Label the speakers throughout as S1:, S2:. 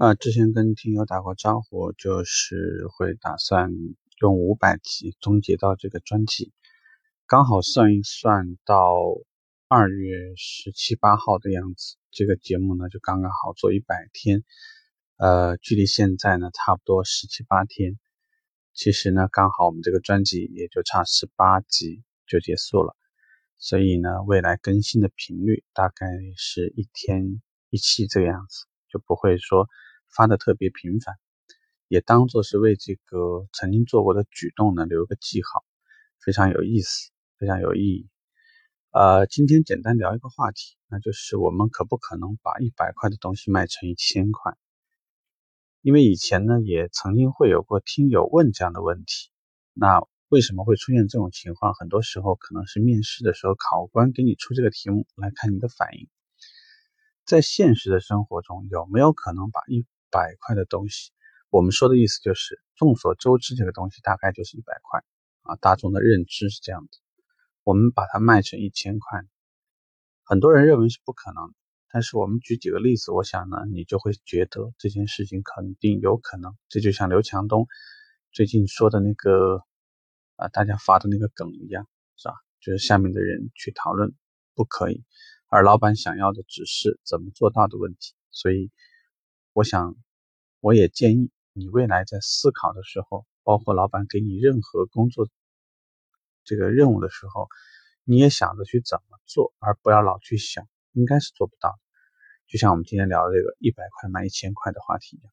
S1: 啊，之前跟听友打过招呼，就是会打算用五百集终结到这个专辑，刚好算一算到二月十七八号的样子，这个节目呢就刚刚好做一百天，呃，距离现在呢差不多十七八天，其实呢刚好我们这个专辑也就差十八集就结束了，所以呢未来更新的频率大概是一天一期这个样子，就不会说。发的特别频繁，也当做是为这个曾经做过的举动呢留个记号，非常有意思，非常有意义。呃，今天简单聊一个话题，那就是我们可不可能把一百块的东西卖成一千块？因为以前呢也曾经会有过听友问这样的问题，那为什么会出现这种情况？很多时候可能是面试的时候考官给你出这个题目来看你的反应，在现实的生活中有没有可能把一百块的东西，我们说的意思就是，众所周知，这个东西大概就是一百块啊，大众的认知是这样的。我们把它卖成一千块，很多人认为是不可能。但是我们举几个例子，我想呢，你就会觉得这件事情肯定有可能。这就像刘强东最近说的那个啊，大家发的那个梗一样，是吧？就是下面的人去讨论不可以，而老板想要的只是怎么做到的问题，所以。我想，我也建议你未来在思考的时候，包括老板给你任何工作这个任务的时候，你也想着去怎么做，而不要老去想应该是做不到。就像我们今天聊的这个一百块卖一千块的话题一样。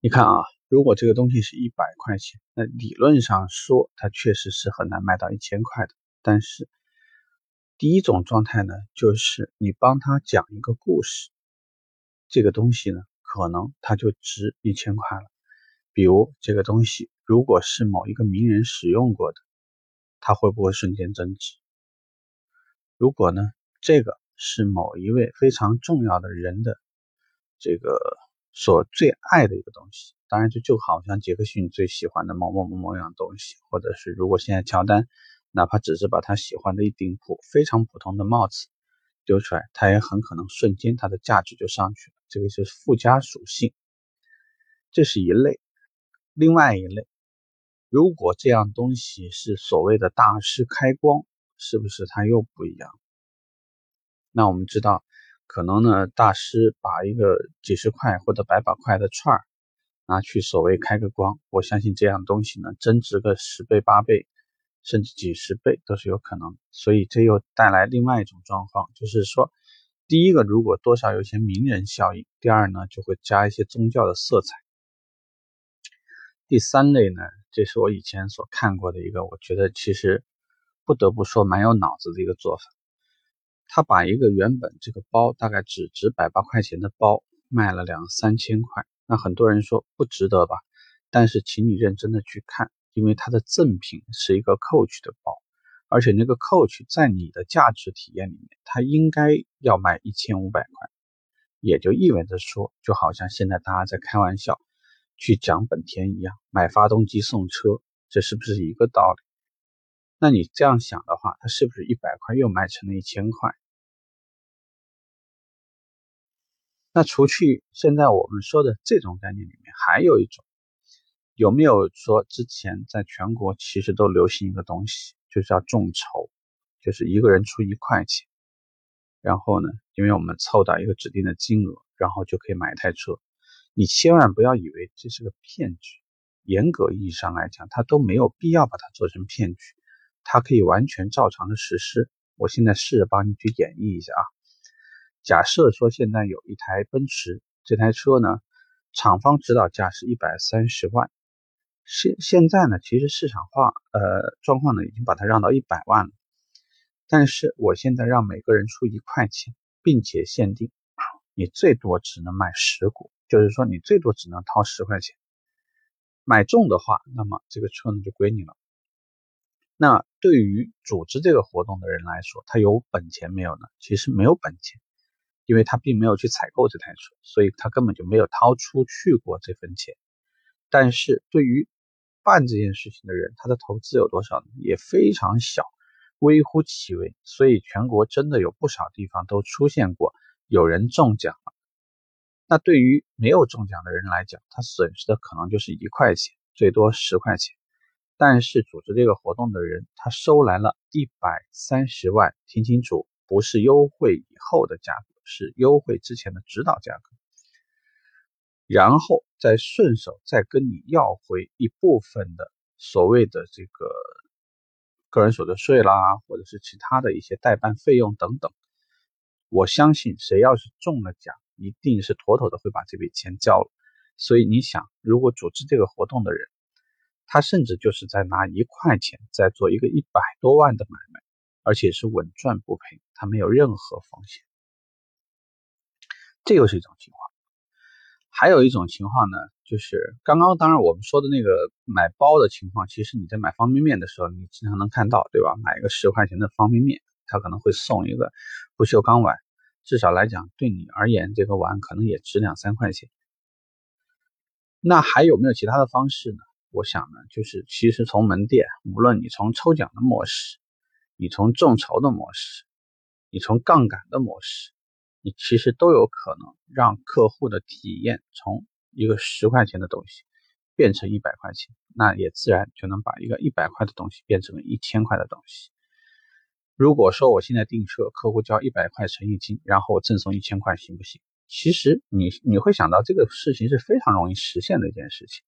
S1: 你看啊，如果这个东西是一百块钱，那理论上说它确实是很难卖到一千块的。但是第一种状态呢，就是你帮他讲一个故事。这个东西呢，可能它就值一千块了。比如这个东西，如果是某一个名人使用过的，它会不会瞬间增值？如果呢，这个是某一位非常重要的人的这个所最爱的一个东西，当然这就好像杰克逊最喜欢的某某某某样东西，或者是如果现在乔丹，哪怕只是把他喜欢的一顶普非常普通的帽子丢出来，他也很可能瞬间它的价值就上去了。这个是附加属性，这是一类。另外一类，如果这样东西是所谓的大师开光，是不是它又不一样？那我们知道，可能呢，大师把一个几十块或者百把块的串儿拿去所谓开个光，我相信这样东西呢，增值个十倍、八倍，甚至几十倍都是有可能。所以这又带来另外一种状况，就是说。第一个，如果多少有些名人效应；第二呢，就会加一些宗教的色彩。第三类呢，这是我以前所看过的一个，我觉得其实不得不说蛮有脑子的一个做法。他把一个原本这个包大概只值百八块钱的包卖了两三千块，那很多人说不值得吧？但是请你认真的去看，因为它的赠品是一个 Coach 的包。而且那个 Coach 在你的价值体验里面，它应该要卖一千五百块，也就意味着说，就好像现在大家在开玩笑去讲本田一样，买发动机送车，这是不是一个道理？那你这样想的话，它是不是一百块又卖成了一千块？那除去现在我们说的这种概念里面，还有一种，有没有说之前在全国其实都流行一个东西？就是要众筹，就是一个人出一块钱，然后呢，因为我们凑到一个指定的金额，然后就可以买一台车。你千万不要以为这是个骗局，严格意义上来讲，它都没有必要把它做成骗局，它可以完全照常的实施。我现在试着帮你去演绎一下啊。假设说现在有一台奔驰，这台车呢，厂方指导价是一百三十万。现现在呢，其实市场化呃状况呢，已经把它让到一百万了。但是我现在让每个人出一块钱，并且限定你最多只能买十股，就是说你最多只能掏十块钱。买中的话，那么这个车呢就归你了。那对于组织这个活动的人来说，他有本钱没有呢？其实没有本钱，因为他并没有去采购这台车，所以他根本就没有掏出去过这份钱。但是对于办这件事情的人，他的投资有多少呢？也非常小，微乎其微。所以全国真的有不少地方都出现过有人中奖了，那对于没有中奖的人来讲，他损失的可能就是一块钱，最多十块钱。但是组织这个活动的人，他收来了一百三十万，听清楚，不是优惠以后的价格，是优惠之前的指导价格。然后再顺手再跟你要回一部分的所谓的这个个人所得税啦，或者是其他的一些代办费用等等。我相信谁要是中了奖，一定是妥妥的会把这笔钱交了。所以你想，如果组织这个活动的人，他甚至就是在拿一块钱在做一个一百多万的买卖，而且是稳赚不赔，他没有任何风险。这又是一种情况。还有一种情况呢，就是刚刚当然我们说的那个买包的情况，其实你在买方便面的时候，你经常能看到，对吧？买一个十块钱的方便面，他可能会送一个不锈钢碗，至少来讲对你而言，这个碗可能也值两三块钱。那还有没有其他的方式呢？我想呢，就是其实从门店，无论你从抽奖的模式，你从众筹的模式，你从杠杆的模式，你其实都有可能让客户的体验从一个十块钱的东西变成一百块钱，那也自然就能把一个一百块的东西变成一千块的东西。如果说我现在订车，客户交一百块诚意金，然后我赠送一千块，行不行？其实你你会想到这个事情是非常容易实现的一件事情。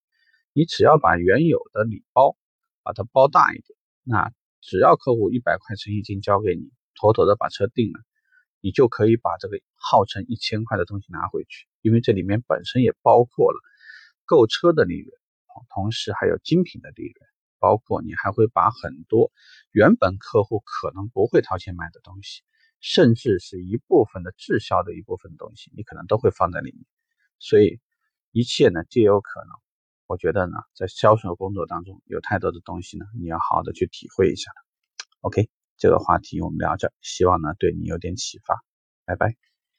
S1: 你只要把原有的礼包把它包大一点，那只要客户一百块诚意金交给你，妥妥的把车定了，你就可以把这个号称一千块的东西拿回去，因为这里面本身也包括了购车的利润，同时还有精品的利润，包括你还会把很多原本客户可能不会掏钱买的东西，甚至是一部分的滞销的一部分东西，你可能都会放在里面，所以一切呢皆有可能。我觉得呢，在销售工作当中，有太多的东西呢，你要好好的去体会一下 OK，这个话题我们聊着，希望呢对你有点启发。拜拜。